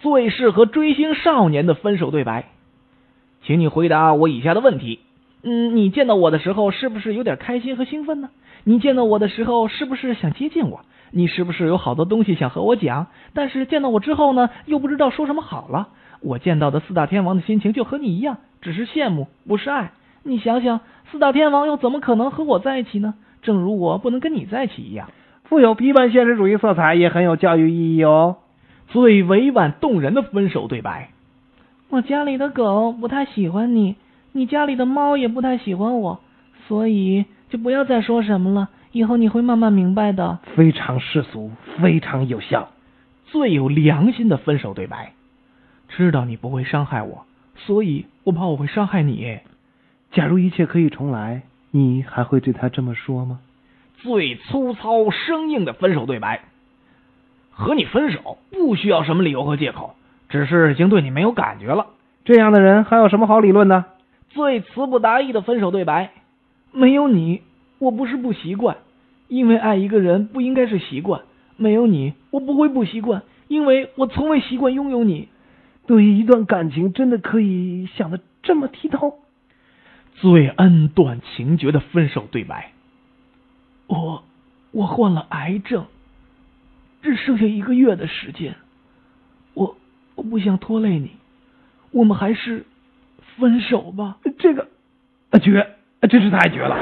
最适合追星少年的分手对白，请你回答我以下的问题：嗯，你见到我的时候是不是有点开心和兴奋呢？你见到我的时候是不是想接近我？你是不是有好多东西想和我讲？但是见到我之后呢，又不知道说什么好了？我见到的四大天王的心情就和你一样，只是羡慕，不是爱。你想想，四大天王又怎么可能和我在一起呢？正如我不能跟你在一起一样，富有批判现实主义色彩，也很有教育意义哦。最委婉动人的分手对白：我家里的狗不太喜欢你，你家里的猫也不太喜欢我，所以就不要再说什么了。以后你会慢慢明白的。非常世俗，非常有效。最有良心的分手对白：知道你不会伤害我，所以我怕我会伤害你。假如一切可以重来，你还会对他这么说吗？最粗糙生硬的分手对白。和你分手不需要什么理由和借口，只是已经对你没有感觉了。这样的人还有什么好理论的？最词不达意的分手对白：没有你，我不是不习惯，因为爱一个人不应该是习惯。没有你，我不会不习惯，因为我从未习惯拥有你。对于一段感情，真的可以想的这么剔透？最恩断情绝的分手对白：我，我患了癌症。只剩下一个月的时间，我我不想拖累你，我们还是分手吧。这个绝，真是太绝了。